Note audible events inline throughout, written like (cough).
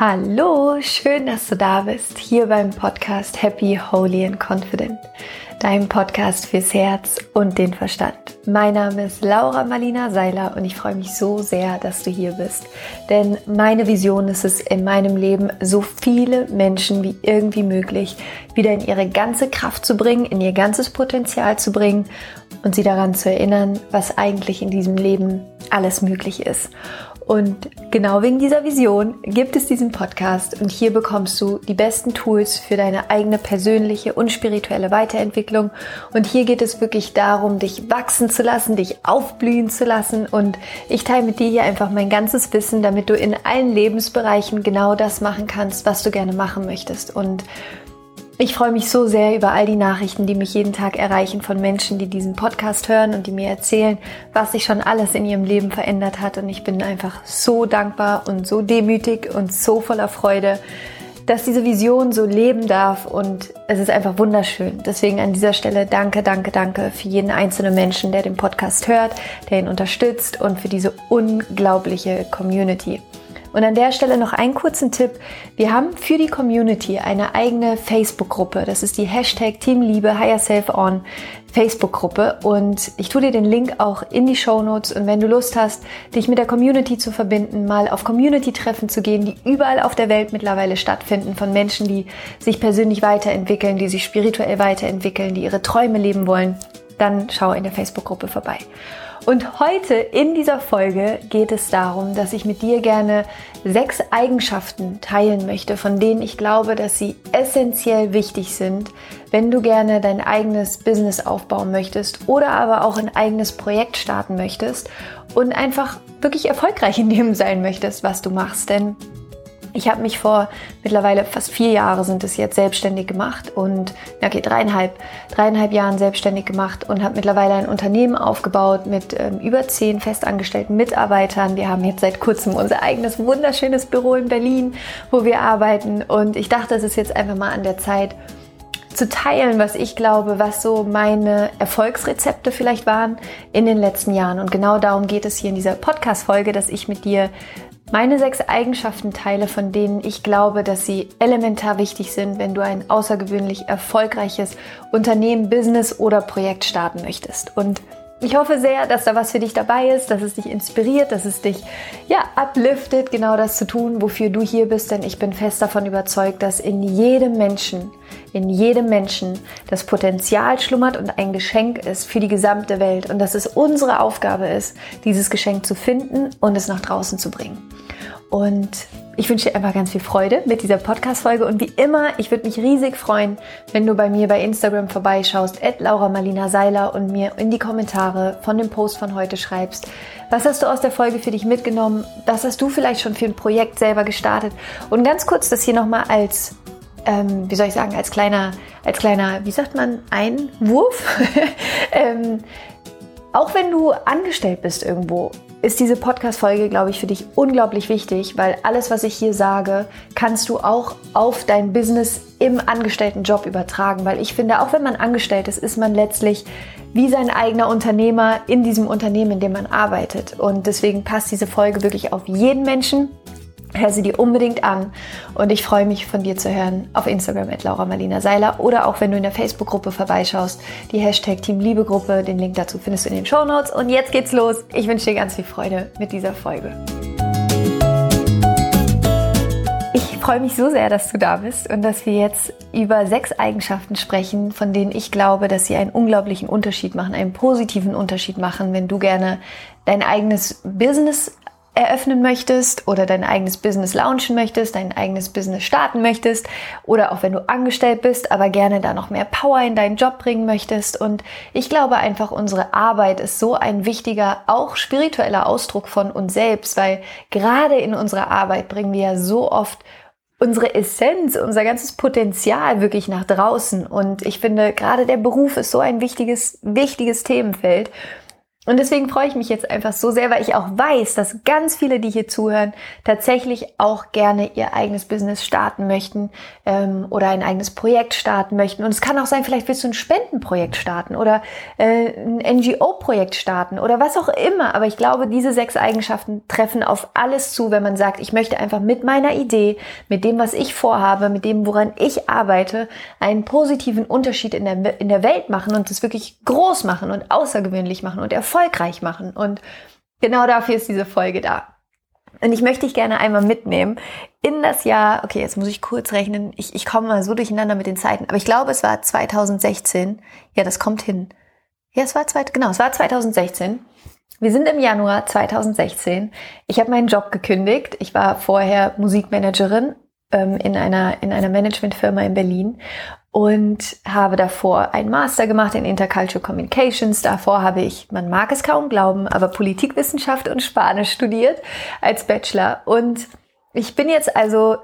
Hallo, schön, dass du da bist, hier beim Podcast Happy, Holy and Confident, dein Podcast fürs Herz und den Verstand. Mein Name ist Laura Marlina Seiler und ich freue mich so sehr, dass du hier bist. Denn meine Vision ist es, in meinem Leben so viele Menschen wie irgendwie möglich wieder in ihre ganze Kraft zu bringen, in ihr ganzes Potenzial zu bringen und sie daran zu erinnern, was eigentlich in diesem Leben alles möglich ist. Und genau wegen dieser Vision gibt es diesen Podcast und hier bekommst du die besten Tools für deine eigene persönliche und spirituelle Weiterentwicklung. Und hier geht es wirklich darum, dich wachsen zu lassen, dich aufblühen zu lassen. Und ich teile mit dir hier einfach mein ganzes Wissen, damit du in allen Lebensbereichen genau das machen kannst, was du gerne machen möchtest. Und ich freue mich so sehr über all die Nachrichten, die mich jeden Tag erreichen von Menschen, die diesen Podcast hören und die mir erzählen, was sich schon alles in ihrem Leben verändert hat. Und ich bin einfach so dankbar und so demütig und so voller Freude, dass diese Vision so leben darf. Und es ist einfach wunderschön. Deswegen an dieser Stelle danke, danke, danke für jeden einzelnen Menschen, der den Podcast hört, der ihn unterstützt und für diese unglaubliche Community. Und an der Stelle noch einen kurzen Tipp. Wir haben für die Community eine eigene Facebook-Gruppe. Das ist die Hashtag Team Liebe Higher Self On Facebook-Gruppe. Und ich tue dir den Link auch in die Show Notes. Und wenn du Lust hast, dich mit der Community zu verbinden, mal auf Community-Treffen zu gehen, die überall auf der Welt mittlerweile stattfinden, von Menschen, die sich persönlich weiterentwickeln, die sich spirituell weiterentwickeln, die ihre Träume leben wollen, dann schau in der Facebook-Gruppe vorbei. Und heute in dieser Folge geht es darum, dass ich mit dir gerne sechs Eigenschaften teilen möchte, von denen ich glaube, dass sie essentiell wichtig sind, wenn du gerne dein eigenes Business aufbauen möchtest oder aber auch ein eigenes Projekt starten möchtest und einfach wirklich erfolgreich in dem sein möchtest, was du machst. Denn ich habe mich vor mittlerweile fast vier Jahre sind es jetzt selbstständig gemacht und okay dreieinhalb dreieinhalb Jahren selbstständig gemacht und habe mittlerweile ein Unternehmen aufgebaut mit ähm, über zehn festangestellten Mitarbeitern. Wir haben jetzt seit kurzem unser eigenes wunderschönes Büro in Berlin, wo wir arbeiten und ich dachte, es ist jetzt einfach mal an der Zeit zu teilen, was ich glaube, was so meine Erfolgsrezepte vielleicht waren in den letzten Jahren. Und genau darum geht es hier in dieser Podcast-Folge, dass ich mit dir meine sechs Eigenschaften teile, von denen ich glaube, dass sie elementar wichtig sind, wenn du ein außergewöhnlich erfolgreiches Unternehmen, Business oder Projekt starten möchtest. Und ich hoffe sehr, dass da was für dich dabei ist, dass es dich inspiriert, dass es dich ja upliftet, genau das zu tun, wofür du hier bist, denn ich bin fest davon überzeugt, dass in jedem Menschen, in jedem Menschen das Potenzial schlummert und ein Geschenk ist für die gesamte Welt und dass es unsere Aufgabe ist, dieses Geschenk zu finden und es nach draußen zu bringen. Und ich wünsche dir einfach ganz viel Freude mit dieser Podcast-Folge und wie immer, ich würde mich riesig freuen, wenn du bei mir bei Instagram vorbeischaust, at Laura Marlina Seiler und mir in die Kommentare von dem Post von heute schreibst. Was hast du aus der Folge für dich mitgenommen? Was hast du vielleicht schon für ein Projekt selber gestartet? Und ganz kurz das hier nochmal als, ähm, wie soll ich sagen, als kleiner, als kleiner, wie sagt man, Einwurf. (laughs) ähm, auch wenn du angestellt bist irgendwo, ist diese Podcast-Folge, glaube ich, für dich unglaublich wichtig, weil alles, was ich hier sage, kannst du auch auf dein Business im Angestelltenjob übertragen. Weil ich finde, auch wenn man angestellt ist, ist man letztlich wie sein eigener Unternehmer in diesem Unternehmen, in dem man arbeitet. Und deswegen passt diese Folge wirklich auf jeden Menschen. Hör sie dir unbedingt an und ich freue mich von dir zu hören auf Instagram at Laura Marlina Seiler oder auch wenn du in der Facebook-Gruppe vorbeischaust, die Hashtag Team Liebe Gruppe, den Link dazu findest du in den Show Notes und jetzt geht's los. Ich wünsche dir ganz viel Freude mit dieser Folge. Ich freue mich so sehr, dass du da bist und dass wir jetzt über sechs Eigenschaften sprechen, von denen ich glaube, dass sie einen unglaublichen Unterschied machen, einen positiven Unterschied machen, wenn du gerne dein eigenes Business eröffnen möchtest oder dein eigenes Business launchen möchtest, dein eigenes Business starten möchtest oder auch wenn du angestellt bist, aber gerne da noch mehr Power in deinen Job bringen möchtest. Und ich glaube einfach, unsere Arbeit ist so ein wichtiger, auch spiritueller Ausdruck von uns selbst, weil gerade in unserer Arbeit bringen wir ja so oft unsere Essenz, unser ganzes Potenzial wirklich nach draußen. Und ich finde, gerade der Beruf ist so ein wichtiges, wichtiges Themenfeld. Und deswegen freue ich mich jetzt einfach so sehr, weil ich auch weiß, dass ganz viele, die hier zuhören, tatsächlich auch gerne ihr eigenes Business starten möchten ähm, oder ein eigenes Projekt starten möchten. Und es kann auch sein, vielleicht willst du ein Spendenprojekt starten oder äh, ein NGO-Projekt starten oder was auch immer. Aber ich glaube, diese sechs Eigenschaften treffen auf alles zu, wenn man sagt, ich möchte einfach mit meiner Idee, mit dem, was ich vorhabe, mit dem, woran ich arbeite, einen positiven Unterschied in der, in der Welt machen und das wirklich groß machen und außergewöhnlich machen und erfolgreich machen. Und genau dafür ist diese Folge da. Und ich möchte dich gerne einmal mitnehmen in das Jahr, okay, jetzt muss ich kurz rechnen, ich, ich komme mal so durcheinander mit den Zeiten, aber ich glaube, es war 2016. Ja, das kommt hin. Ja, es war, zweit, genau, es war 2016. Wir sind im Januar 2016. Ich habe meinen Job gekündigt. Ich war vorher Musikmanagerin ähm, in einer, in einer Managementfirma in Berlin und habe davor einen Master gemacht in Intercultural Communications. Davor habe ich, man mag es kaum glauben, aber Politikwissenschaft und Spanisch studiert als Bachelor. Und ich bin jetzt also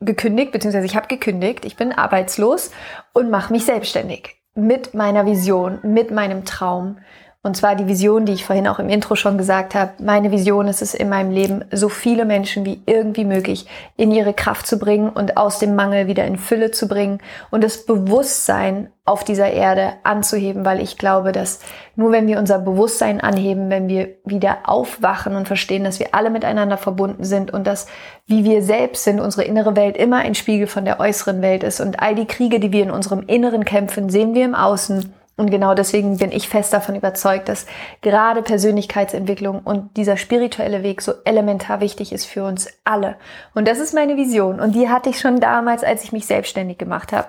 gekündigt, beziehungsweise ich habe gekündigt, ich bin arbeitslos und mache mich selbstständig mit meiner Vision, mit meinem Traum, und zwar die Vision, die ich vorhin auch im Intro schon gesagt habe. Meine Vision ist es in meinem Leben, so viele Menschen wie irgendwie möglich in ihre Kraft zu bringen und aus dem Mangel wieder in Fülle zu bringen und das Bewusstsein auf dieser Erde anzuheben, weil ich glaube, dass nur wenn wir unser Bewusstsein anheben, wenn wir wieder aufwachen und verstehen, dass wir alle miteinander verbunden sind und dass, wie wir selbst sind, unsere innere Welt immer ein Spiegel von der äußeren Welt ist und all die Kriege, die wir in unserem Inneren kämpfen, sehen wir im Außen und genau deswegen bin ich fest davon überzeugt, dass gerade Persönlichkeitsentwicklung und dieser spirituelle Weg so elementar wichtig ist für uns alle. Und das ist meine Vision. Und die hatte ich schon damals, als ich mich selbstständig gemacht habe.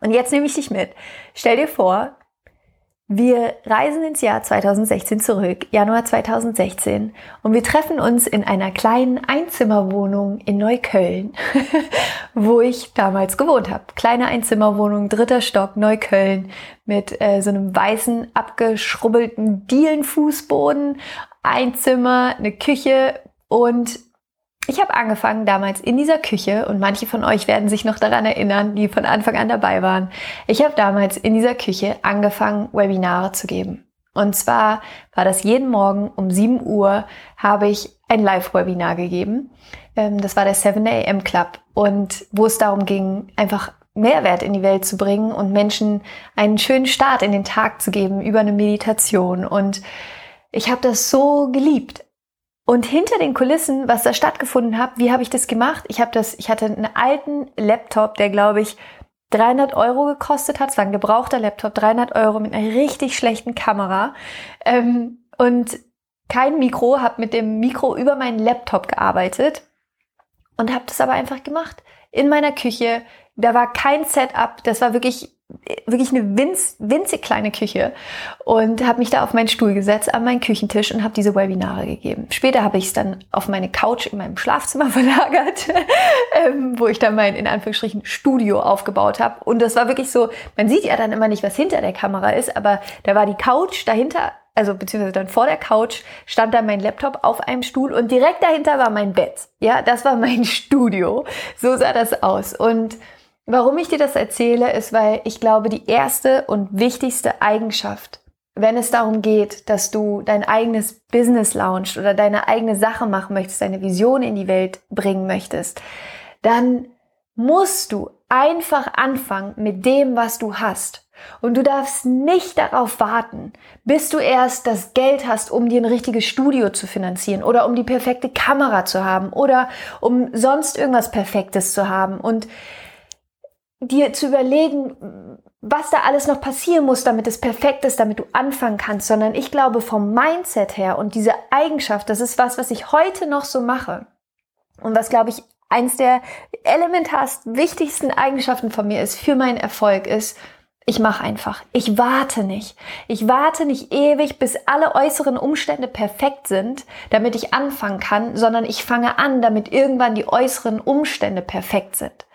Und jetzt nehme ich dich mit. Stell dir vor, wir reisen ins Jahr 2016 zurück, Januar 2016, und wir treffen uns in einer kleinen Einzimmerwohnung in Neukölln, (laughs) wo ich damals gewohnt habe. Kleine Einzimmerwohnung, dritter Stock, Neukölln, mit äh, so einem weißen, abgeschrubbelten Dielenfußboden, ein Zimmer, eine Küche und ich habe angefangen damals in dieser Küche und manche von euch werden sich noch daran erinnern, die von Anfang an dabei waren. Ich habe damals in dieser Küche angefangen, Webinare zu geben. Und zwar war das jeden Morgen um 7 Uhr habe ich ein Live-Webinar gegeben. Ähm, das war der 7 AM Club und wo es darum ging, einfach Mehrwert in die Welt zu bringen und Menschen einen schönen Start in den Tag zu geben über eine Meditation. Und ich habe das so geliebt. Und hinter den Kulissen, was da stattgefunden hat, wie habe ich das gemacht? Ich habe das, ich hatte einen alten Laptop, der glaube ich 300 Euro gekostet hat. Es war ein gebrauchter Laptop, 300 Euro mit einer richtig schlechten Kamera ähm, und kein Mikro. Habe mit dem Mikro über meinen Laptop gearbeitet und habe das aber einfach gemacht in meiner Küche. Da war kein Setup. Das war wirklich wirklich eine winz, winzig kleine Küche und habe mich da auf meinen Stuhl gesetzt, an meinen Küchentisch und habe diese Webinare gegeben. Später habe ich es dann auf meine Couch in meinem Schlafzimmer (laughs) verlagert, ähm, wo ich dann mein, in Anführungsstrichen, Studio aufgebaut habe. Und das war wirklich so, man sieht ja dann immer nicht, was hinter der Kamera ist, aber da war die Couch dahinter, also beziehungsweise dann vor der Couch stand dann mein Laptop auf einem Stuhl und direkt dahinter war mein Bett. Ja, das war mein (laughs) Studio. So sah das aus. Und Warum ich dir das erzähle, ist, weil ich glaube, die erste und wichtigste Eigenschaft, wenn es darum geht, dass du dein eigenes Business launchst oder deine eigene Sache machen möchtest, deine Vision in die Welt bringen möchtest, dann musst du einfach anfangen mit dem, was du hast. Und du darfst nicht darauf warten, bis du erst das Geld hast, um dir ein richtiges Studio zu finanzieren oder um die perfekte Kamera zu haben oder um sonst irgendwas Perfektes zu haben. Und dir zu überlegen, was da alles noch passieren muss, damit es perfekt ist, damit du anfangen kannst, sondern ich glaube vom Mindset her und diese Eigenschaft, das ist was, was ich heute noch so mache und was, glaube ich, eins der elementarsten, wichtigsten Eigenschaften von mir ist für meinen Erfolg ist, ich mache einfach. Ich warte nicht. Ich warte nicht ewig, bis alle äußeren Umstände perfekt sind, damit ich anfangen kann, sondern ich fange an, damit irgendwann die äußeren Umstände perfekt sind.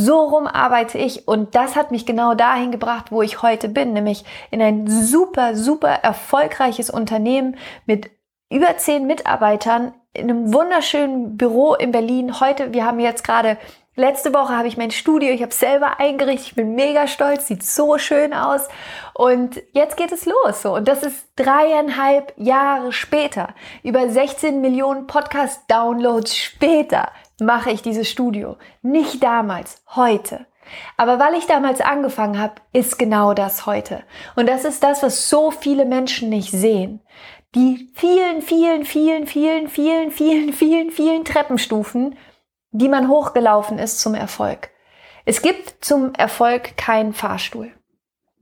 So rum arbeite ich und das hat mich genau dahin gebracht, wo ich heute bin, nämlich in ein super, super erfolgreiches Unternehmen mit über zehn Mitarbeitern in einem wunderschönen Büro in Berlin. Heute, wir haben jetzt gerade Letzte Woche habe ich mein Studio, ich habe es selber eingerichtet, ich bin mega stolz, sieht so schön aus. Und jetzt geht es los. So. Und das ist dreieinhalb Jahre später. Über 16 Millionen Podcast-Downloads später mache ich dieses Studio. Nicht damals, heute. Aber weil ich damals angefangen habe, ist genau das heute. Und das ist das, was so viele Menschen nicht sehen. Die vielen, vielen, vielen, vielen, vielen, vielen, vielen, vielen Treppenstufen, die man hochgelaufen ist zum Erfolg. Es gibt zum Erfolg keinen Fahrstuhl.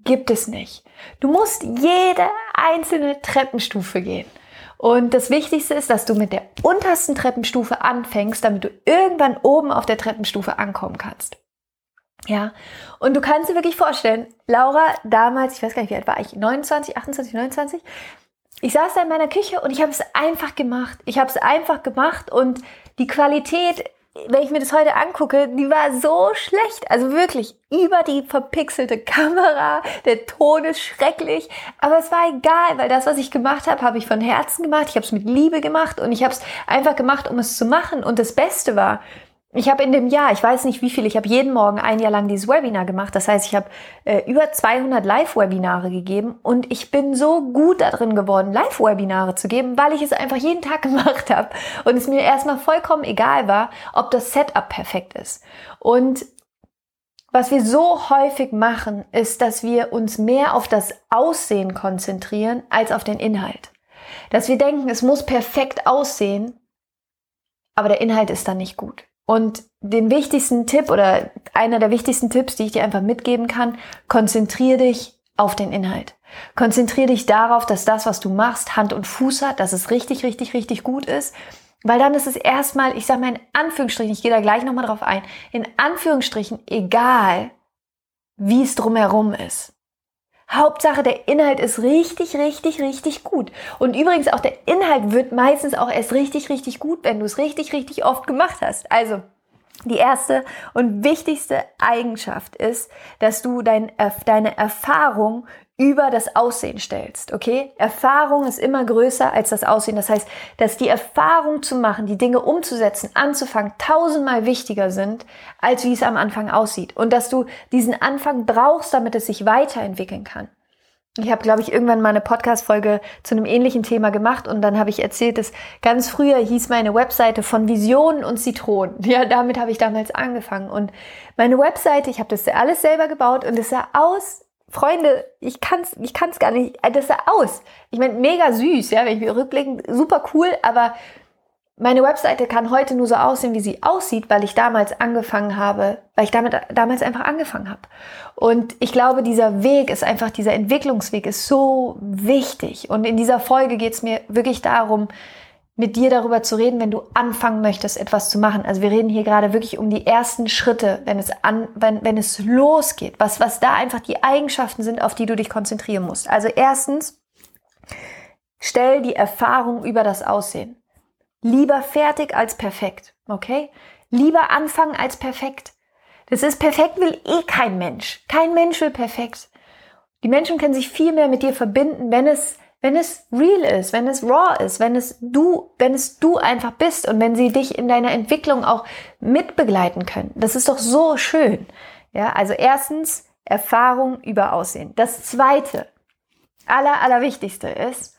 Gibt es nicht. Du musst jede einzelne Treppenstufe gehen. Und das Wichtigste ist, dass du mit der untersten Treppenstufe anfängst, damit du irgendwann oben auf der Treppenstufe ankommen kannst. Ja, und du kannst dir wirklich vorstellen, Laura damals, ich weiß gar nicht, wie alt war ich, 29, 28, 29, ich saß da in meiner Küche und ich habe es einfach gemacht. Ich habe es einfach gemacht und die Qualität wenn ich mir das heute angucke, die war so schlecht. Also wirklich über die verpixelte Kamera. Der Ton ist schrecklich. Aber es war egal, weil das, was ich gemacht habe, habe ich von Herzen gemacht. Ich habe es mit Liebe gemacht und ich habe es einfach gemacht, um es zu machen. Und das Beste war, ich habe in dem Jahr, ich weiß nicht wie viel, ich habe jeden Morgen ein Jahr lang dieses Webinar gemacht. Das heißt, ich habe äh, über 200 Live-Webinare gegeben und ich bin so gut darin geworden, Live-Webinare zu geben, weil ich es einfach jeden Tag (laughs) gemacht habe und es mir erstmal vollkommen egal war, ob das Setup perfekt ist. Und was wir so häufig machen, ist, dass wir uns mehr auf das Aussehen konzentrieren als auf den Inhalt. Dass wir denken, es muss perfekt aussehen, aber der Inhalt ist dann nicht gut. Und den wichtigsten Tipp oder einer der wichtigsten Tipps, die ich dir einfach mitgeben kann, konzentriere dich auf den Inhalt. Konzentriere dich darauf, dass das, was du machst, Hand und Fuß hat, dass es richtig, richtig, richtig gut ist. Weil dann ist es erstmal, ich sage mal in Anführungsstrichen, ich gehe da gleich nochmal drauf ein, in Anführungsstrichen egal, wie es drumherum ist. Hauptsache, der Inhalt ist richtig, richtig, richtig gut. Und übrigens auch der Inhalt wird meistens auch erst richtig, richtig gut, wenn du es richtig, richtig oft gemacht hast. Also, die erste und wichtigste Eigenschaft ist, dass du dein, deine Erfahrung über das Aussehen stellst, okay? Erfahrung ist immer größer als das Aussehen. Das heißt, dass die Erfahrung zu machen, die Dinge umzusetzen, anzufangen, tausendmal wichtiger sind, als wie es am Anfang aussieht. Und dass du diesen Anfang brauchst, damit es sich weiterentwickeln kann. Ich habe, glaube ich, irgendwann mal eine Podcast-Folge zu einem ähnlichen Thema gemacht und dann habe ich erzählt, dass ganz früher hieß meine Webseite von Visionen und Zitronen. Ja, damit habe ich damals angefangen. Und meine Webseite, ich habe das alles selber gebaut und es sah aus Freunde, ich kann's, ich kann's gar nicht. Äh, das sah aus. Ich meine, mega süß, ja, wenn ich mir rückblicken, super cool, aber meine Webseite kann heute nur so aussehen, wie sie aussieht, weil ich damals angefangen habe, weil ich damit damals einfach angefangen habe. Und ich glaube, dieser Weg ist einfach, dieser Entwicklungsweg ist so wichtig. Und in dieser Folge geht es mir wirklich darum, mit dir darüber zu reden, wenn du anfangen möchtest, etwas zu machen. Also wir reden hier gerade wirklich um die ersten Schritte, wenn es an, wenn, wenn es losgeht, was, was da einfach die Eigenschaften sind, auf die du dich konzentrieren musst. Also erstens, stell die Erfahrung über das Aussehen. Lieber fertig als perfekt, okay? Lieber anfangen als perfekt. Das ist perfekt will eh kein Mensch. Kein Mensch will perfekt. Die Menschen können sich viel mehr mit dir verbinden, wenn es wenn es real ist, wenn es raw ist, wenn es du, wenn es du einfach bist und wenn sie dich in deiner Entwicklung auch mitbegleiten können. Das ist doch so schön. Ja, also erstens Erfahrung über Aussehen. Das zweite, aller, allerwichtigste ist,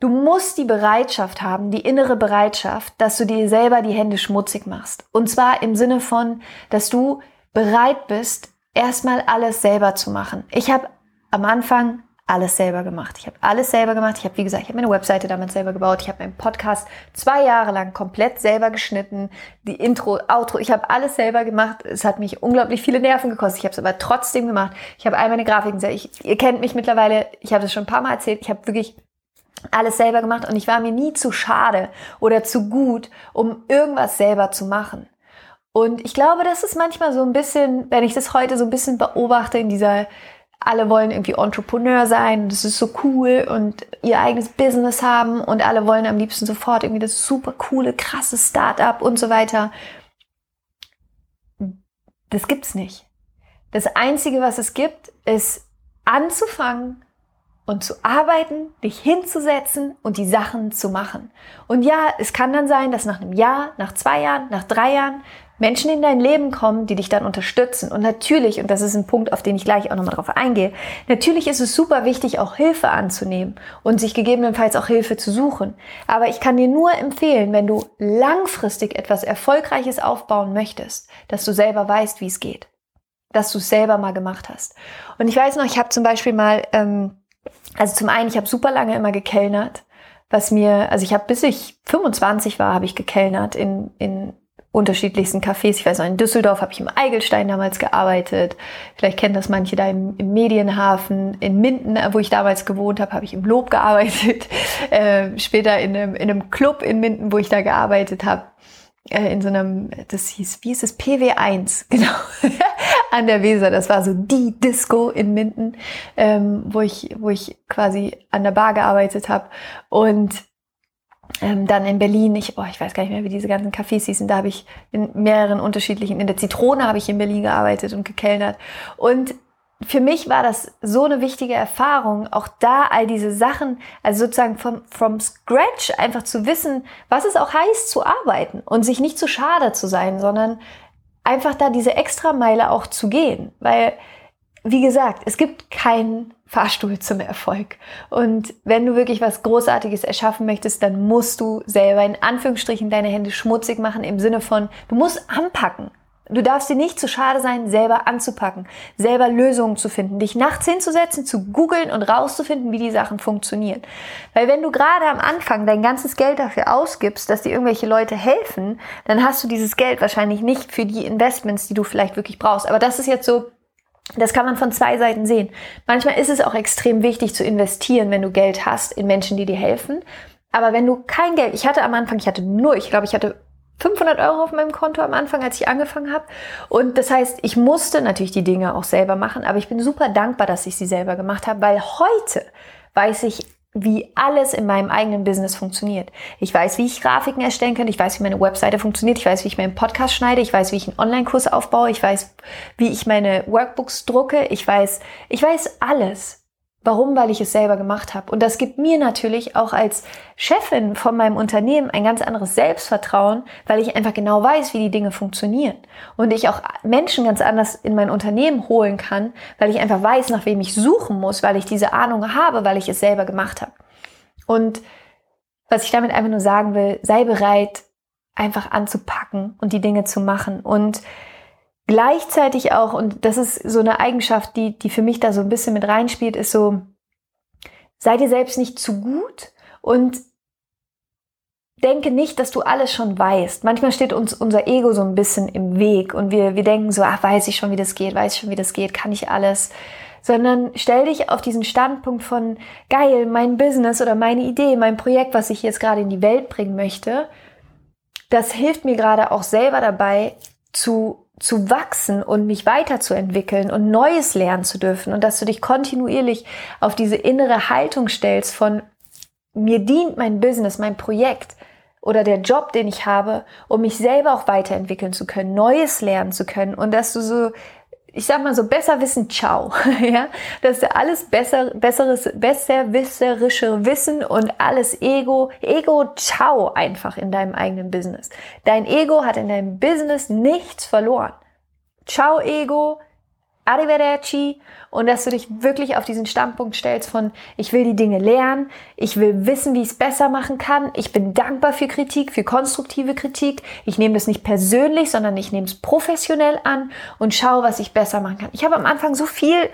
du musst die Bereitschaft haben, die innere Bereitschaft, dass du dir selber die Hände schmutzig machst. Und zwar im Sinne von, dass du bereit bist, erstmal alles selber zu machen. Ich habe am Anfang alles selber gemacht. Ich habe alles selber gemacht. Ich habe, wie gesagt, ich habe meine Webseite damals selber gebaut. Ich habe meinen Podcast zwei Jahre lang komplett selber geschnitten. Die Intro, Outro, ich habe alles selber gemacht. Es hat mich unglaublich viele Nerven gekostet. Ich habe es aber trotzdem gemacht. Ich habe all meine Grafiken. Ich, ihr kennt mich mittlerweile. Ich habe das schon ein paar Mal erzählt. Ich habe wirklich alles selber gemacht und ich war mir nie zu schade oder zu gut, um irgendwas selber zu machen. Und ich glaube, das ist manchmal so ein bisschen, wenn ich das heute so ein bisschen beobachte in dieser alle wollen irgendwie Entrepreneur sein, das ist so cool und ihr eigenes Business haben und alle wollen am liebsten sofort irgendwie das super coole, krasse Startup und so weiter. Das gibt's nicht. Das einzige, was es gibt, ist anzufangen und zu arbeiten, dich hinzusetzen und die Sachen zu machen. Und ja, es kann dann sein, dass nach einem Jahr, nach zwei Jahren, nach drei Jahren Menschen in dein Leben kommen, die dich dann unterstützen. Und natürlich, und das ist ein Punkt, auf den ich gleich auch nochmal drauf eingehe, natürlich ist es super wichtig, auch Hilfe anzunehmen und sich gegebenenfalls auch Hilfe zu suchen. Aber ich kann dir nur empfehlen, wenn du langfristig etwas Erfolgreiches aufbauen möchtest, dass du selber weißt, wie es geht. Dass du es selber mal gemacht hast. Und ich weiß noch, ich habe zum Beispiel mal, ähm, also zum einen, ich habe super lange immer gekellnert was mir, also ich habe bis ich 25 war, habe ich gekellnert in, in unterschiedlichsten Cafés. Ich weiß noch, in Düsseldorf habe ich im Eigelstein damals gearbeitet. Vielleicht kennen das manche da im, im Medienhafen. In Minden, wo ich damals gewohnt habe, habe ich im Lob gearbeitet. (laughs) Äh, später in einem, in einem Club in Minden, wo ich da gearbeitet habe. Äh, in so einem, das hieß, wie ist es, PW1, (laughs) genau, an der Weser. Das war so die Disco in Minden, ähm, wo ich, wo ich quasi an der Bar gearbeitet habe. Und ähm, dann in Berlin, ich, oh, ich weiß gar nicht mehr, wie diese ganzen Cafés hießen, da habe ich in mehreren unterschiedlichen, in der Zitrone habe ich in Berlin gearbeitet und gekellnert. Und für mich war das so eine wichtige Erfahrung, auch da all diese Sachen, also sozusagen vom, from scratch einfach zu wissen, was es auch heißt zu arbeiten und sich nicht zu schade zu sein, sondern einfach da diese Extrameile auch zu gehen. Weil, wie gesagt, es gibt keinen Fahrstuhl zum Erfolg. Und wenn du wirklich was Großartiges erschaffen möchtest, dann musst du selber in Anführungsstrichen deine Hände schmutzig machen im Sinne von, du musst anpacken. Du darfst dir nicht zu schade sein, selber anzupacken, selber Lösungen zu finden, dich nachts hinzusetzen, zu googeln und rauszufinden, wie die Sachen funktionieren. Weil wenn du gerade am Anfang dein ganzes Geld dafür ausgibst, dass dir irgendwelche Leute helfen, dann hast du dieses Geld wahrscheinlich nicht für die Investments, die du vielleicht wirklich brauchst. Aber das ist jetzt so das kann man von zwei Seiten sehen. Manchmal ist es auch extrem wichtig zu investieren, wenn du Geld hast, in Menschen, die dir helfen. Aber wenn du kein Geld, ich hatte am Anfang, ich hatte nur, ich glaube, ich hatte 500 Euro auf meinem Konto am Anfang, als ich angefangen habe. Und das heißt, ich musste natürlich die Dinge auch selber machen, aber ich bin super dankbar, dass ich sie selber gemacht habe, weil heute weiß ich wie alles in meinem eigenen Business funktioniert. Ich weiß, wie ich Grafiken erstellen kann, ich weiß, wie meine Webseite funktioniert, ich weiß, wie ich meinen Podcast schneide, ich weiß, wie ich einen Online-Kurs aufbaue, ich weiß, wie ich meine Workbooks drucke, ich weiß, ich weiß alles. Warum? Weil ich es selber gemacht habe. Und das gibt mir natürlich auch als Chefin von meinem Unternehmen ein ganz anderes Selbstvertrauen, weil ich einfach genau weiß, wie die Dinge funktionieren. Und ich auch Menschen ganz anders in mein Unternehmen holen kann, weil ich einfach weiß, nach wem ich suchen muss, weil ich diese Ahnung habe, weil ich es selber gemacht habe. Und was ich damit einfach nur sagen will, sei bereit, einfach anzupacken und die Dinge zu machen. Und gleichzeitig auch, und das ist so eine Eigenschaft, die, die für mich da so ein bisschen mit reinspielt, ist so, sei dir selbst nicht zu gut und denke nicht, dass du alles schon weißt. Manchmal steht uns unser Ego so ein bisschen im Weg und wir, wir denken so, ach, weiß ich schon, wie das geht, weiß ich schon, wie das geht, kann ich alles. Sondern stell dich auf diesen Standpunkt von, geil, mein Business oder meine Idee, mein Projekt, was ich jetzt gerade in die Welt bringen möchte, das hilft mir gerade auch selber dabei zu zu wachsen und mich weiterzuentwickeln und Neues lernen zu dürfen und dass du dich kontinuierlich auf diese innere Haltung stellst von mir dient mein Business, mein Projekt oder der Job, den ich habe, um mich selber auch weiterentwickeln zu können, Neues lernen zu können und dass du so ich sag mal so besser wissen, ciao, (laughs) ja, dass du alles besser, besseres, besserwisserische Wissen und alles Ego, Ego, ciao einfach in deinem eigenen Business. Dein Ego hat in deinem Business nichts verloren. Ciao Ego, Arrivederci und dass du dich wirklich auf diesen Standpunkt stellst von, ich will die Dinge lernen, ich will wissen, wie ich es besser machen kann, ich bin dankbar für Kritik, für konstruktive Kritik, ich nehme das nicht persönlich, sondern ich nehme es professionell an und schaue, was ich besser machen kann. Ich habe am Anfang so viel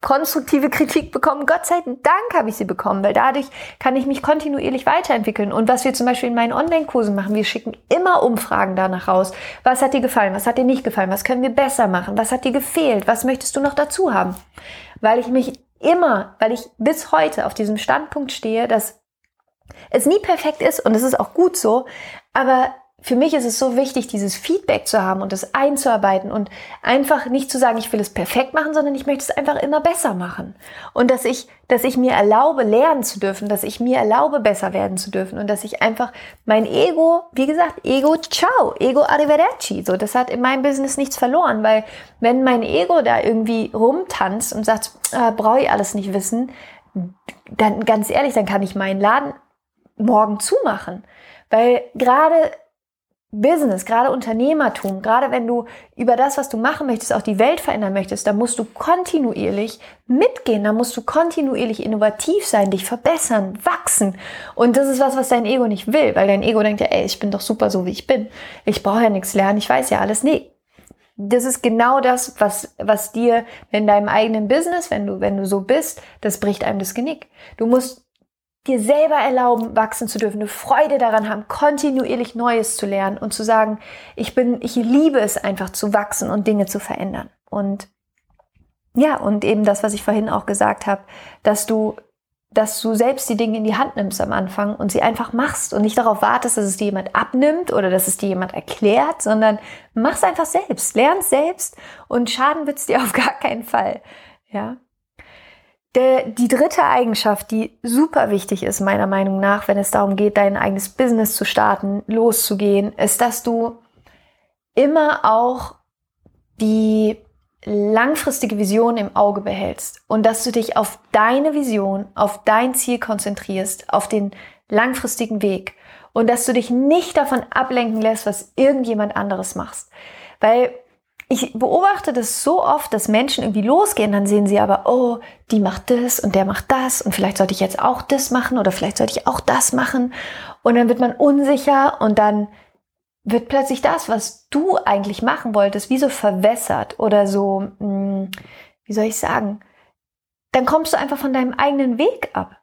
konstruktive Kritik bekommen. Gott sei Dank habe ich sie bekommen, weil dadurch kann ich mich kontinuierlich weiterentwickeln. Und was wir zum Beispiel in meinen Online-Kursen machen, wir schicken immer Umfragen danach raus. Was hat dir gefallen? Was hat dir nicht gefallen? Was können wir besser machen? Was hat dir gefehlt? Was möchtest du noch dazu haben? Weil ich mich immer, weil ich bis heute auf diesem Standpunkt stehe, dass es nie perfekt ist und es ist auch gut so, aber für mich ist es so wichtig, dieses Feedback zu haben und es einzuarbeiten und einfach nicht zu sagen, ich will es perfekt machen, sondern ich möchte es einfach immer besser machen. Und dass ich, dass ich mir erlaube, lernen zu dürfen, dass ich mir erlaube, besser werden zu dürfen und dass ich einfach mein Ego, wie gesagt, Ego, ciao, Ego arrivederci. So, das hat in meinem Business nichts verloren, weil wenn mein Ego da irgendwie rumtanzt und sagt, äh, brauche ich alles nicht wissen, dann ganz ehrlich, dann kann ich meinen Laden morgen zumachen. Weil gerade Business, gerade Unternehmertum, gerade wenn du über das, was du machen möchtest, auch die Welt verändern möchtest, da musst du kontinuierlich mitgehen, da musst du kontinuierlich innovativ sein, dich verbessern, wachsen. Und das ist was, was dein Ego nicht will, weil dein Ego denkt ja, ey, ich bin doch super so, wie ich bin. Ich brauche ja nichts lernen, ich weiß ja alles. Nee, das ist genau das, was, was dir in deinem eigenen Business, wenn du, wenn du so bist, das bricht einem das Genick. Du musst dir selber erlauben, wachsen zu dürfen, eine Freude daran haben, kontinuierlich Neues zu lernen und zu sagen, ich bin, ich liebe es einfach zu wachsen und Dinge zu verändern. Und ja, und eben das, was ich vorhin auch gesagt habe, dass du, dass du selbst die Dinge in die Hand nimmst am Anfang und sie einfach machst und nicht darauf wartest, dass es dir jemand abnimmt oder dass es dir jemand erklärt, sondern mach's einfach selbst, lern's selbst und schaden wird's dir (laughs) auf gar keinen Fall. Ja. Der, die dritte Eigenschaft, die super wichtig ist, meiner Meinung nach, wenn es darum geht, dein eigenes Business zu starten, loszugehen, ist, dass du immer auch die langfristige Vision im Auge behältst und dass du dich auf deine Vision, auf dein Ziel konzentrierst, auf den langfristigen Weg und dass du dich nicht davon ablenken lässt, was irgendjemand anderes machst. Weil ich beobachte das so oft, dass Menschen irgendwie losgehen, dann sehen sie aber, oh, die macht das und der macht das und vielleicht sollte ich jetzt auch das machen oder vielleicht sollte ich auch das machen. Und dann wird man unsicher und dann wird plötzlich das, was du eigentlich machen wolltest, wie so verwässert oder so, hm, wie soll ich sagen, dann kommst du einfach von deinem eigenen Weg ab.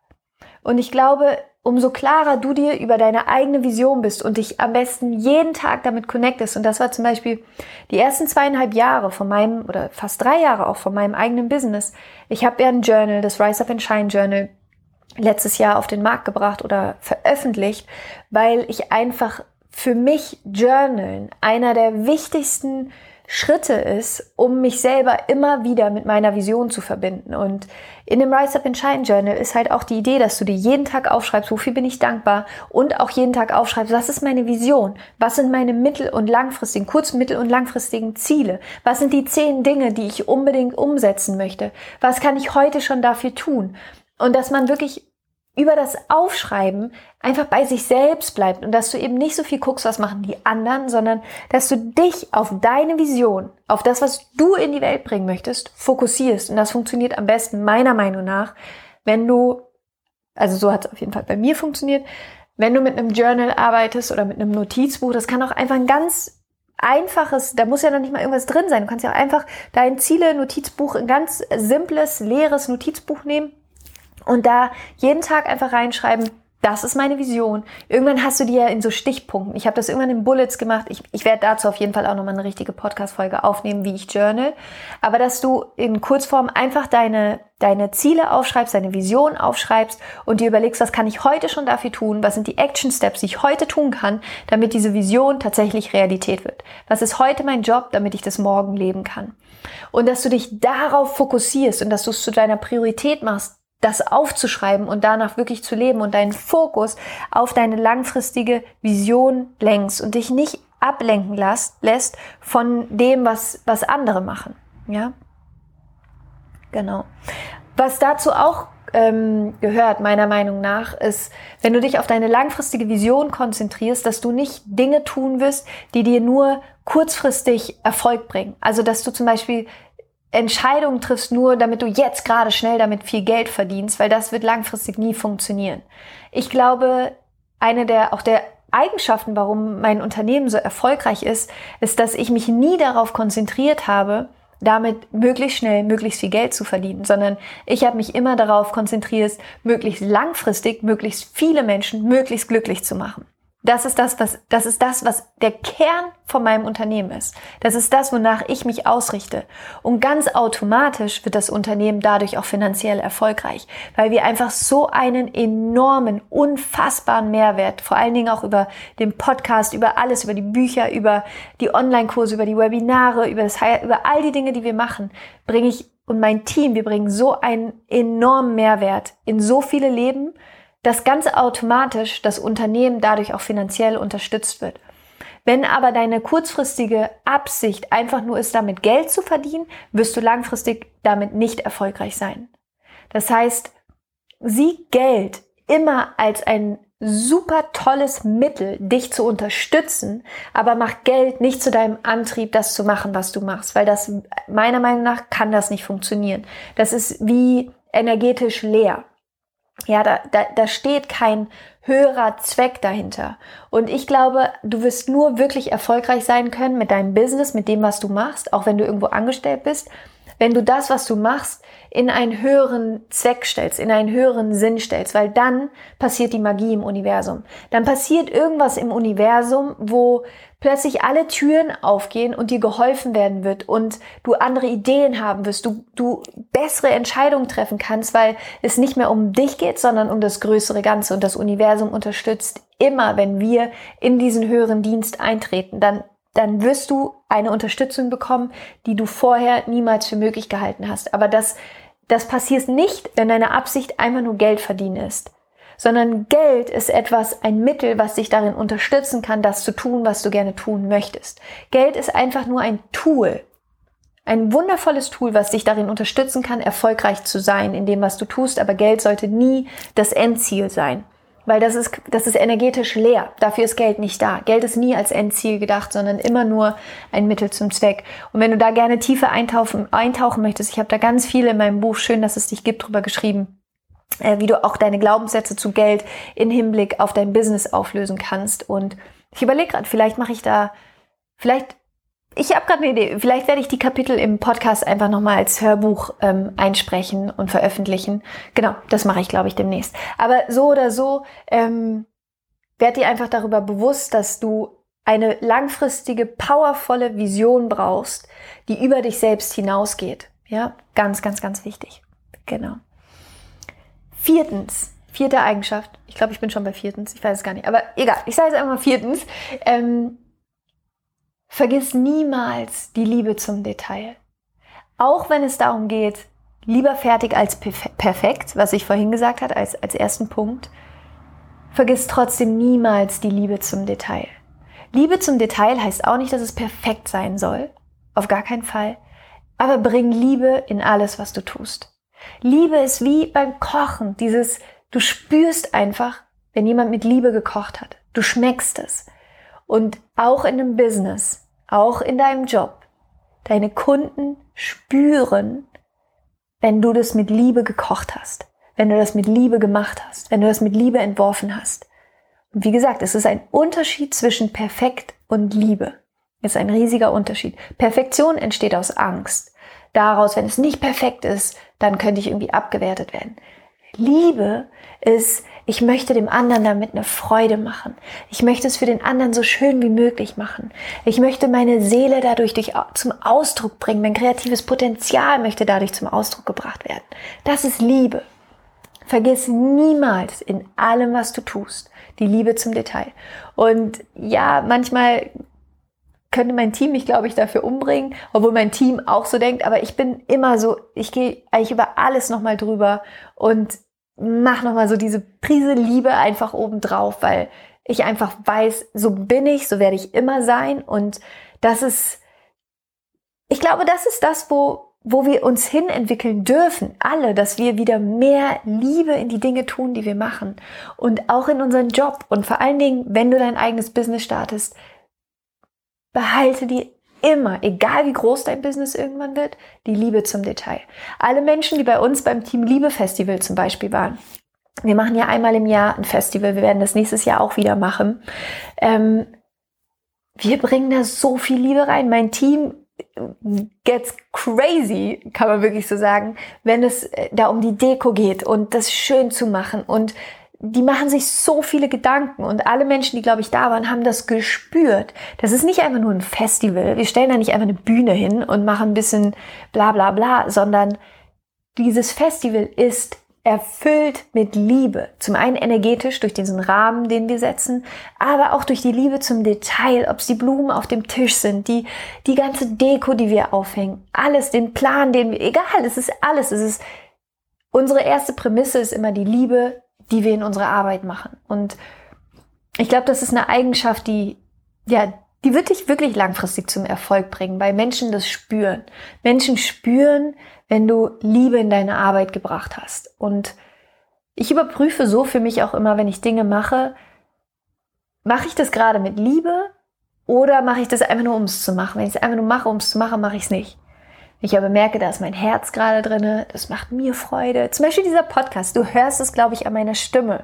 Und ich glaube, umso klarer du dir über deine eigene Vision bist und dich am besten jeden Tag damit connectest. Und das war zum Beispiel die ersten zweieinhalb Jahre von meinem, oder fast drei Jahre auch von meinem eigenen Business. Ich habe ja ein Journal, das Rise Up and Shine Journal, letztes Jahr auf den Markt gebracht oder veröffentlicht, weil ich einfach für mich Journalen einer der wichtigsten Schritte ist, um mich selber immer wieder mit meiner Vision zu verbinden. Und in dem Rise Up and Shine Journal ist halt auch die Idee, dass du dir jeden Tag aufschreibst, wofür bin ich dankbar und auch jeden Tag aufschreibst, was ist meine Vision? Was sind meine mittel- und langfristigen, kurz-, mittel- und langfristigen Ziele? Was sind die zehn Dinge, die ich unbedingt umsetzen möchte? Was kann ich heute schon dafür tun? Und dass man wirklich über das Aufschreiben einfach bei sich selbst bleibt und dass du eben nicht so viel guckst, was machen die anderen, sondern dass du dich auf deine Vision, auf das, was du in die Welt bringen möchtest, fokussierst. Und das funktioniert am besten meiner Meinung nach, wenn du, also so hat es auf jeden Fall bei mir funktioniert, wenn du mit einem Journal arbeitest oder mit einem Notizbuch, das kann auch einfach ein ganz einfaches, da muss ja noch nicht mal irgendwas drin sein. Du kannst ja auch einfach dein Ziele-Notizbuch, ein ganz simples, leeres Notizbuch nehmen und da jeden Tag einfach reinschreiben, das ist meine Vision. Irgendwann hast du die ja in so Stichpunkten. Ich habe das irgendwann in Bullets gemacht. Ich, ich werde dazu auf jeden Fall auch nochmal eine richtige Podcast-Folge aufnehmen, wie ich journal. Aber dass du in Kurzform einfach deine, deine Ziele aufschreibst, deine Vision aufschreibst und dir überlegst, was kann ich heute schon dafür tun? Was sind die Action Steps, die ich heute tun kann, damit diese Vision tatsächlich Realität wird? Was ist heute mein Job, damit ich das morgen leben kann? Und dass du dich darauf fokussierst und dass du es zu deiner Priorität machst, das aufzuschreiben und danach wirklich zu leben und deinen Fokus auf deine langfristige Vision lenkst und dich nicht ablenken lässt, lässt von dem, was, was andere machen. Ja, genau. Was dazu auch ähm, gehört, meiner Meinung nach, ist, wenn du dich auf deine langfristige Vision konzentrierst, dass du nicht Dinge tun wirst, die dir nur kurzfristig Erfolg bringen. Also, dass du zum Beispiel Entscheidungen triffst nur, damit du jetzt gerade schnell damit viel Geld verdienst, weil das wird langfristig nie funktionieren. Ich glaube, eine der, auch der Eigenschaften, warum mein Unternehmen so erfolgreich ist, ist, dass ich mich nie darauf konzentriert habe, damit möglichst schnell möglichst viel Geld zu verdienen, sondern ich habe mich immer darauf konzentriert, möglichst langfristig möglichst viele Menschen möglichst glücklich zu machen. Das ist das, was, das ist das, was der Kern von meinem Unternehmen ist. Das ist das, wonach ich mich ausrichte. Und ganz automatisch wird das Unternehmen dadurch auch finanziell erfolgreich, weil wir einfach so einen enormen, unfassbaren Mehrwert, vor allen Dingen auch über den Podcast, über alles, über die Bücher, über die Online-Kurse, über die Webinare, über das, über all die Dinge, die wir machen, bringe ich und mein Team, wir bringen so einen enormen Mehrwert in so viele Leben, dass ganz automatisch das Unternehmen dadurch auch finanziell unterstützt wird. Wenn aber deine kurzfristige Absicht einfach nur ist, damit Geld zu verdienen, wirst du langfristig damit nicht erfolgreich sein. Das heißt, sieh Geld immer als ein super tolles Mittel, dich zu unterstützen, aber mach Geld nicht zu deinem Antrieb, das zu machen, was du machst, weil das meiner Meinung nach kann das nicht funktionieren. Das ist wie energetisch leer. Ja, da, da, da steht kein höherer Zweck dahinter. Und ich glaube, du wirst nur wirklich erfolgreich sein können mit deinem Business, mit dem, was du machst, auch wenn du irgendwo angestellt bist, wenn du das, was du machst, in einen höheren Zweck stellst, in einen höheren Sinn stellst, weil dann passiert die Magie im Universum. Dann passiert irgendwas im Universum, wo plötzlich alle Türen aufgehen und dir geholfen werden wird und du andere Ideen haben wirst, du, du bessere Entscheidungen treffen kannst, weil es nicht mehr um dich geht, sondern um das größere Ganze. Und das Universum unterstützt immer, wenn wir in diesen höheren Dienst eintreten, dann dann wirst du eine Unterstützung bekommen, die du vorher niemals für möglich gehalten hast. Aber das das passiert nicht, wenn deine Absicht einfach nur Geld verdienen ist, sondern Geld ist etwas, ein Mittel, was dich darin unterstützen kann, das zu tun, was du gerne tun möchtest. Geld ist einfach nur ein Tool, ein wundervolles Tool, was dich darin unterstützen kann, erfolgreich zu sein in dem, was du tust, aber Geld sollte nie das Endziel sein. Weil das ist, das ist energetisch leer. Dafür ist Geld nicht da. Geld ist nie als Endziel gedacht, sondern immer nur ein Mittel zum Zweck. Und wenn du da gerne tiefer eintauchen, eintauchen möchtest, ich habe da ganz viel in meinem Buch, schön, dass es dich gibt, drüber geschrieben, wie du auch deine Glaubenssätze zu Geld in Hinblick auf dein Business auflösen kannst. Und ich überlege gerade, vielleicht mache ich da, vielleicht ich habe gerade eine Idee. Vielleicht werde ich die Kapitel im Podcast einfach nochmal als Hörbuch ähm, einsprechen und veröffentlichen. Genau, das mache ich, glaube ich, demnächst. Aber so oder so, ähm, werd dir einfach darüber bewusst, dass du eine langfristige, powervolle Vision brauchst, die über dich selbst hinausgeht. Ja, ganz, ganz, ganz wichtig. Genau. Viertens, vierte Eigenschaft. Ich glaube, ich bin schon bei viertens. Ich weiß es gar nicht. Aber egal, ich sage jetzt einfach mal viertens. Ähm, Vergiss niemals die Liebe zum Detail. Auch wenn es darum geht, lieber fertig als perfekt, was ich vorhin gesagt habe als, als ersten Punkt, vergiss trotzdem niemals die Liebe zum Detail. Liebe zum Detail heißt auch nicht, dass es perfekt sein soll. Auf gar keinen Fall. Aber bring Liebe in alles, was du tust. Liebe ist wie beim Kochen. Dieses, du spürst einfach, wenn jemand mit Liebe gekocht hat. Du schmeckst es. Und auch in einem Business, auch in deinem Job, deine Kunden spüren, wenn du das mit Liebe gekocht hast, wenn du das mit Liebe gemacht hast, wenn du das mit Liebe entworfen hast. Und wie gesagt, es ist ein Unterschied zwischen perfekt und Liebe. Es ist ein riesiger Unterschied. Perfektion entsteht aus Angst. Daraus, wenn es nicht perfekt ist, dann könnte ich irgendwie abgewertet werden. Liebe ist, ich möchte dem anderen damit eine Freude machen. Ich möchte es für den anderen so schön wie möglich machen. Ich möchte meine Seele dadurch durch, zum Ausdruck bringen. Mein kreatives Potenzial möchte dadurch zum Ausdruck gebracht werden. Das ist Liebe. Vergiss niemals in allem, was du tust, die Liebe zum Detail. Und ja, manchmal könnte mein Team mich, glaube ich, dafür umbringen, obwohl mein Team auch so denkt. Aber ich bin immer so, ich gehe eigentlich über alles nochmal drüber und mach nochmal so diese Prise Liebe einfach oben drauf, weil ich einfach weiß, so bin ich, so werde ich immer sein. Und das ist, ich glaube, das ist das, wo, wo wir uns hin entwickeln dürfen, alle, dass wir wieder mehr Liebe in die Dinge tun, die wir machen. Und auch in unseren Job. Und vor allen Dingen, wenn du dein eigenes Business startest, behalte die immer, egal wie groß dein Business irgendwann wird, die Liebe zum Detail. Alle Menschen, die bei uns beim Team Liebe Festival zum Beispiel waren, wir machen ja einmal im Jahr ein Festival, wir werden das nächstes Jahr auch wieder machen. Ähm, wir bringen da so viel Liebe rein. Mein Team gets crazy, kann man wirklich so sagen, wenn es äh, da um die Deko geht und das schön zu machen und die machen sich so viele Gedanken und alle Menschen, die, glaube ich, da waren, haben das gespürt. Das ist nicht einfach nur ein Festival. Wir stellen da nicht einfach eine Bühne hin und machen ein bisschen bla bla bla, sondern dieses Festival ist erfüllt mit Liebe. Zum einen energetisch durch diesen Rahmen, den wir setzen, aber auch durch die Liebe zum Detail, ob es die Blumen auf dem Tisch sind, die, die ganze Deko, die wir aufhängen, alles, den Plan, den wir, egal, es ist alles, es ist, unsere erste Prämisse ist immer die Liebe die wir in unserer Arbeit machen. Und ich glaube, das ist eine Eigenschaft, die, ja, die wird dich wirklich langfristig zum Erfolg bringen, weil Menschen das spüren. Menschen spüren, wenn du Liebe in deine Arbeit gebracht hast. Und ich überprüfe so für mich auch immer, wenn ich Dinge mache, mache ich das gerade mit Liebe oder mache ich das einfach nur, um es zu machen? Wenn ich es einfach nur mache, um es zu machen, mache ich es nicht. Ich aber merke, da ist mein Herz gerade drin, das macht mir Freude. Zum Beispiel dieser Podcast, du hörst es, glaube ich, an meiner Stimme.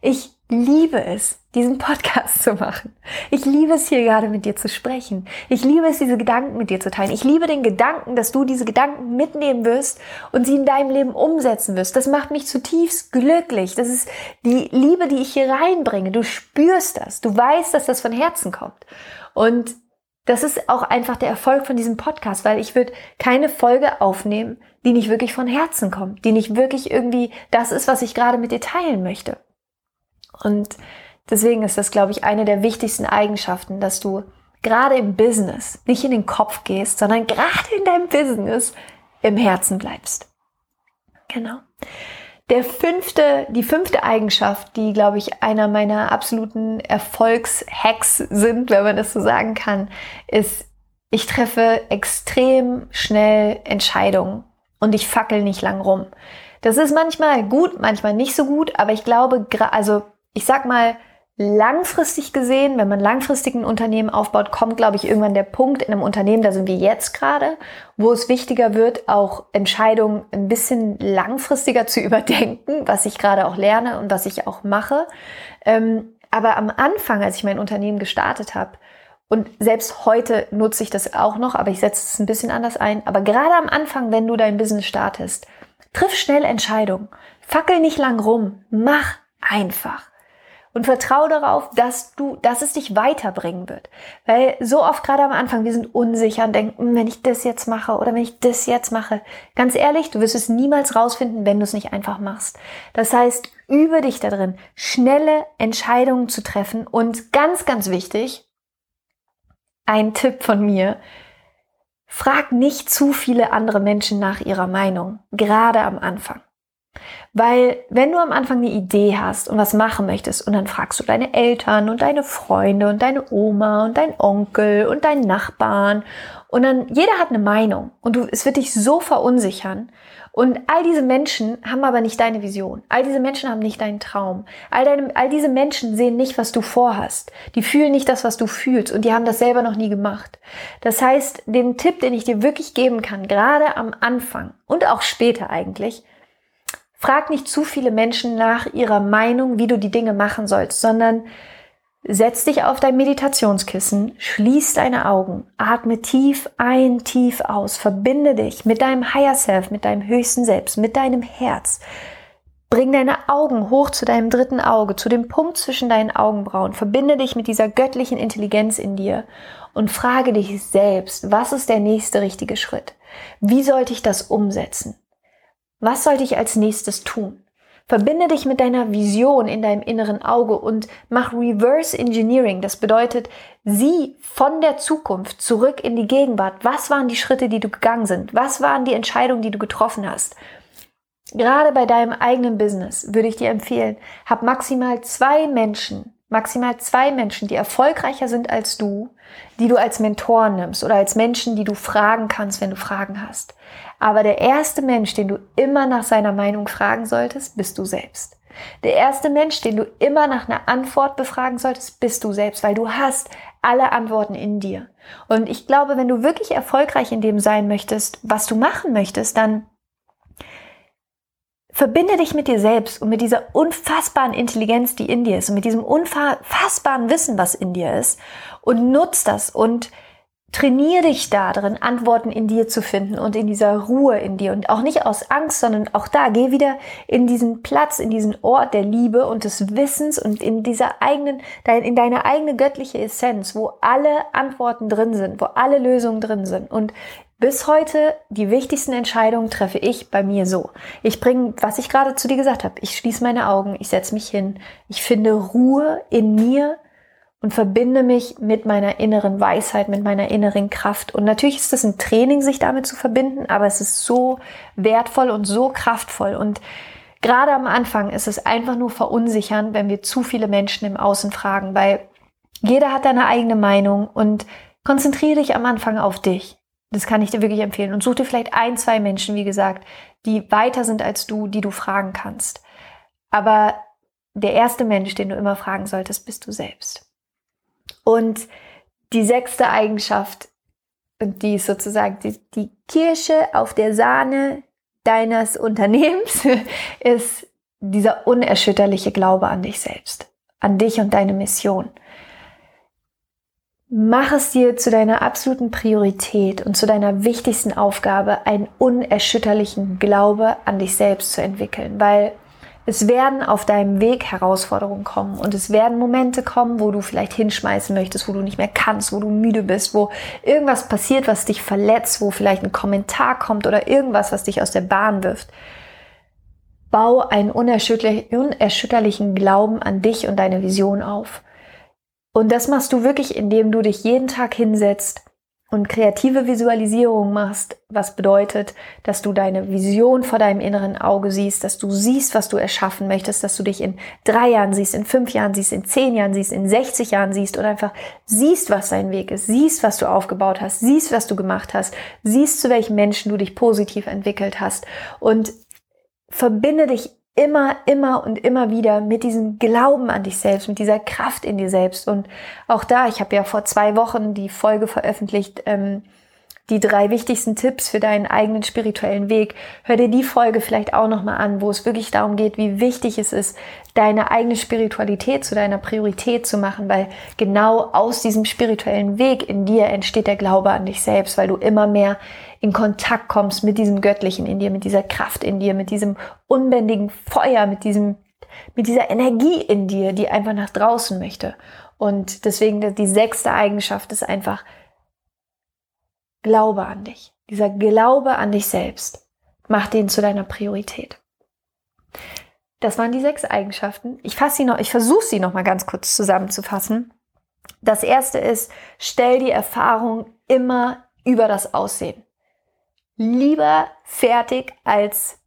Ich liebe es, diesen Podcast (laughs) zu machen. Ich liebe es hier gerade mit dir zu sprechen. Ich liebe es, diese Gedanken mit dir zu teilen. Ich liebe den Gedanken, dass du diese Gedanken mitnehmen wirst und sie in deinem Leben umsetzen wirst. Das macht mich zutiefst glücklich. Das ist die Liebe, die ich hier reinbringe. Du spürst das. Du weißt, dass das von Herzen kommt. Und das ist auch einfach der Erfolg von diesem Podcast, weil ich würde keine Folge aufnehmen, die nicht wirklich von Herzen kommt, die nicht wirklich irgendwie das ist, was ich gerade mit dir teilen möchte. Und deswegen ist das, glaube ich, eine der wichtigsten Eigenschaften, dass du gerade im Business nicht in den Kopf gehst, sondern gerade in deinem Business im Herzen bleibst. Genau. Der fünfte, die fünfte Eigenschaft, die, glaube ich, einer meiner absoluten Erfolgshacks sind, wenn man das so sagen kann, ist, ich treffe extrem schnell Entscheidungen und ich fackel nicht lang rum. Das ist manchmal gut, manchmal nicht so gut, aber ich glaube, also ich sag mal, langfristig gesehen, wenn man langfristig ein Unternehmen aufbaut, kommt, glaube ich, irgendwann der Punkt in einem Unternehmen, da sind wir jetzt gerade, wo es wichtiger wird, auch Entscheidungen ein bisschen langfristiger zu (laughs) überdenken, was ich gerade auch lerne und was ich auch mache. Ähm, aber am Anfang, als ich mein Unternehmen gestartet habe, und selbst heute nutze ich das auch noch, aber ich setze es ein bisschen anders ein. Aber gerade am Anfang, wenn du dein Business startest, triff schnell Entscheidungen. Fackel nicht lang rum. Mach einfach und vertraue darauf, dass du, dass es dich weiterbringen wird. Weil so oft gerade am Anfang, wir sind unsicher und denken, hm, wenn ich das jetzt mache oder wenn ich das jetzt mache. Ganz ehrlich, du wirst es niemals rausfinden, wenn du es nicht einfach machst. Das heißt, übe dich da drin, schnelle Entscheidungen zu treffen und ganz, ganz wichtig, ein Tipp von mir, frag nicht zu viele andere Menschen nach ihrer Meinung, gerade am Anfang. Weil wenn du am Anfang eine Idee hast und was machen möchtest und dann fragst du deine Eltern und deine Freunde und deine Oma und dein Onkel und deinen Nachbarn und dann jeder hat eine Meinung und du, es wird dich so verunsichern und all diese Menschen haben aber nicht deine Vision. All diese Menschen haben nicht deinen Traum. All, deine, all diese Menschen sehen nicht, was du vorhast. Die fühlen nicht das, was du fühlst und die haben das selber noch nie gemacht. Das heißt, den Tipp, den ich dir wirklich geben kann, gerade am Anfang und auch später eigentlich, Frag nicht zu viele Menschen nach ihrer Meinung, wie du die Dinge machen sollst, sondern setz dich auf dein Meditationskissen, schließ deine Augen, atme tief ein, tief aus, verbinde dich mit deinem Higher Self, mit deinem höchsten Selbst, mit deinem Herz. Bring deine Augen hoch zu deinem dritten Auge, zu dem Punkt zwischen deinen Augenbrauen. Verbinde dich mit dieser göttlichen Intelligenz in dir und frage dich selbst, was ist der nächste richtige Schritt? Wie sollte ich das umsetzen? Was sollte ich als nächstes tun? Verbinde dich mit deiner Vision in deinem inneren Auge und mach Reverse Engineering. Das bedeutet, sieh von der Zukunft zurück in die Gegenwart. Was waren die Schritte, die du gegangen sind? Was waren die Entscheidungen, die du getroffen hast? Gerade bei deinem eigenen Business würde ich dir empfehlen, hab maximal zwei Menschen, maximal zwei Menschen, die erfolgreicher sind als du, die du als Mentor nimmst oder als Menschen, die du fragen kannst, wenn du Fragen hast. Aber der erste Mensch, den du immer nach seiner Meinung fragen solltest, bist du selbst. Der erste Mensch, den du immer nach einer Antwort befragen solltest, bist du selbst, weil du hast alle Antworten in dir. Und ich glaube, wenn du wirklich erfolgreich in dem sein möchtest, was du machen möchtest, dann verbinde dich mit dir selbst und mit dieser unfassbaren Intelligenz, die in dir ist und mit diesem unfassbaren Wissen, was in dir ist und nutz das und trainiere dich darin, Antworten in dir zu finden und in dieser Ruhe in dir und auch nicht aus Angst, sondern auch da, geh wieder in diesen Platz, in diesen Ort der Liebe und des Wissens und in dieser eigenen, in deine eigene göttliche Essenz, wo alle Antworten drin sind, wo alle Lösungen drin sind und bis heute die wichtigsten Entscheidungen treffe ich bei mir so. Ich bringe, was ich gerade zu dir gesagt habe, ich schließe meine Augen, ich setze mich hin, ich finde Ruhe in mir, und verbinde mich mit meiner inneren Weisheit, mit meiner inneren Kraft. Und natürlich ist es ein Training, sich damit zu verbinden, aber es ist so wertvoll und so kraftvoll. Und gerade am Anfang ist es einfach nur verunsichern, wenn wir zu viele Menschen im Außen fragen, weil jeder hat eine eigene Meinung und konzentriere dich am Anfang auf dich. Das kann ich dir wirklich empfehlen. Und such dir vielleicht ein, zwei Menschen, wie gesagt, die weiter sind als du, die du fragen kannst. Aber der erste Mensch, den du immer fragen solltest, bist du selbst. Und die sechste Eigenschaft, und die ist sozusagen die, die Kirsche auf der Sahne deines (laughs) Unternehmens, ist dieser unerschütterliche Glaube an dich selbst, an dich und deine Mission. Mach es dir zu deiner absoluten Priorität und zu deiner wichtigsten Aufgabe, einen unerschütterlichen Glaube an dich selbst zu entwickeln, weil es werden auf deinem Weg Herausforderungen kommen und es werden Momente kommen, wo du vielleicht hinschmeißen möchtest, wo du nicht mehr kannst, wo du müde bist, wo irgendwas passiert, was dich verletzt, wo vielleicht ein Kommentar kommt oder irgendwas, was dich aus der Bahn wirft. Bau einen unerschütterlichen Glauben an dich und deine Vision auf. Und das machst du wirklich, indem du dich jeden Tag hinsetzt und kreative Visualisierung machst, was bedeutet, dass du deine Vision vor deinem inneren Auge siehst, dass du siehst, was du erschaffen möchtest, dass du dich in drei Jahren siehst, in fünf Jahren siehst, in zehn Jahren siehst, in 60 Jahren siehst und einfach siehst, was dein Weg ist, siehst, was du aufgebaut hast, siehst, was du gemacht hast, siehst, zu welchen Menschen du dich positiv entwickelt hast. Und verbinde dich immer, immer und immer wieder mit diesem Glauben an dich selbst, mit dieser Kraft in dir selbst. Und auch da, ich habe ja vor zwei Wochen die Folge veröffentlicht, ähm, die drei wichtigsten Tipps für deinen eigenen spirituellen Weg. Hör dir die Folge vielleicht auch nochmal an, wo es wirklich darum geht, wie wichtig es ist, deine eigene Spiritualität zu deiner Priorität zu machen, weil genau aus diesem spirituellen Weg in dir entsteht der Glaube an dich selbst, weil du immer mehr in Kontakt kommst mit diesem Göttlichen in dir, mit dieser Kraft in dir, mit diesem unbändigen Feuer, mit diesem, mit dieser Energie in dir, die einfach nach draußen möchte. Und deswegen die sechste Eigenschaft ist einfach Glaube an dich. Dieser Glaube an dich selbst. Mach den zu deiner Priorität. Das waren die sechs Eigenschaften. Ich fasse sie noch, ich versuche sie noch mal ganz kurz zusammenzufassen. Das erste ist, stell die Erfahrung immer über das Aussehen lieber fertig als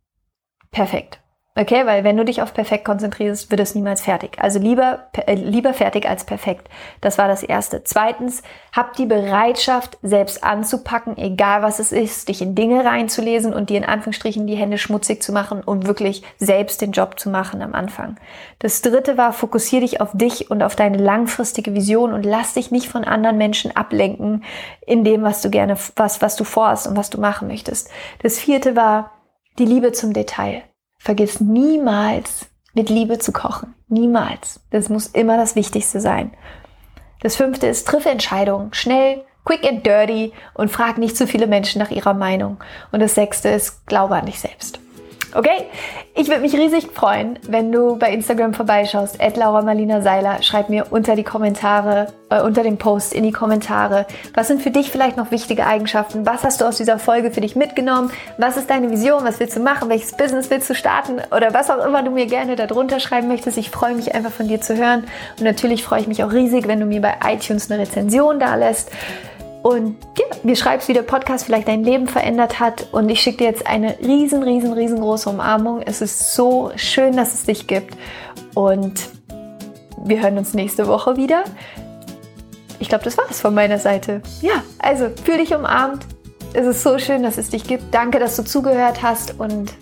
perfekt. Okay, weil wenn du dich auf perfekt konzentrierst, wird es niemals fertig. Also lieber, äh, lieber fertig als perfekt. Das war das Erste. Zweitens, hab die Bereitschaft, selbst anzupacken, egal was es ist, dich in Dinge reinzulesen und dir in Anführungsstrichen die Hände schmutzig zu machen und wirklich selbst den Job zu machen am Anfang. Das Dritte war, fokussier dich auf dich und auf deine langfristige Vision und lass dich nicht von anderen Menschen ablenken in dem, was du gerne, was, was du vorhast und was du machen möchtest. Das Vierte war, die Liebe zum Detail. Vergiss niemals, mit Liebe zu kochen. Niemals. Das muss immer das Wichtigste sein. Das fünfte ist, triff Entscheidungen. Schnell, quick and dirty und frag nicht zu viele Menschen nach ihrer Meinung. Und das sechste ist, glaube an dich selbst. Okay? Ich würde mich riesig freuen, wenn du bei Instagram vorbeischaust, Laura Marlina Seiler. Schreib mir unter die Kommentare, äh, unter dem Post in die Kommentare. Was sind für dich vielleicht noch wichtige Eigenschaften? Was hast du aus dieser Folge für dich mitgenommen? Was ist deine Vision? Was willst du machen? Welches Business willst du starten? Oder was auch immer du mir gerne darunter schreiben möchtest. Ich freue mich einfach von dir zu hören. Und natürlich freue ich mich auch riesig, wenn du mir bei iTunes eine Rezension da lässt. Und ja, mir schreibst, wie der Podcast vielleicht dein Leben verändert hat. Und ich schicke dir jetzt eine riesen, riesen, riesengroße Umarmung. Es ist so schön, dass es dich gibt. Und wir hören uns nächste Woche wieder. Ich glaube, das war es von meiner Seite. Ja, also fühl dich umarmt. Es ist so schön, dass es dich gibt. Danke, dass du zugehört hast und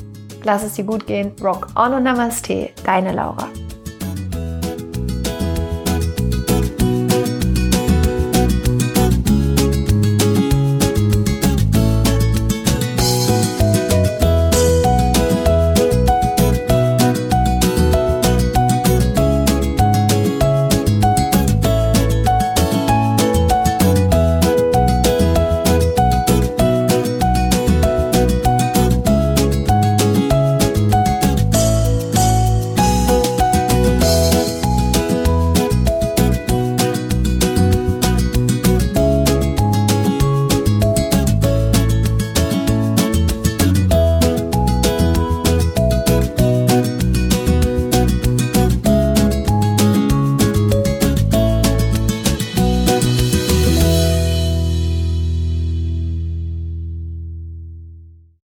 lass es dir gut gehen. Rock on und Namaste, deine Laura.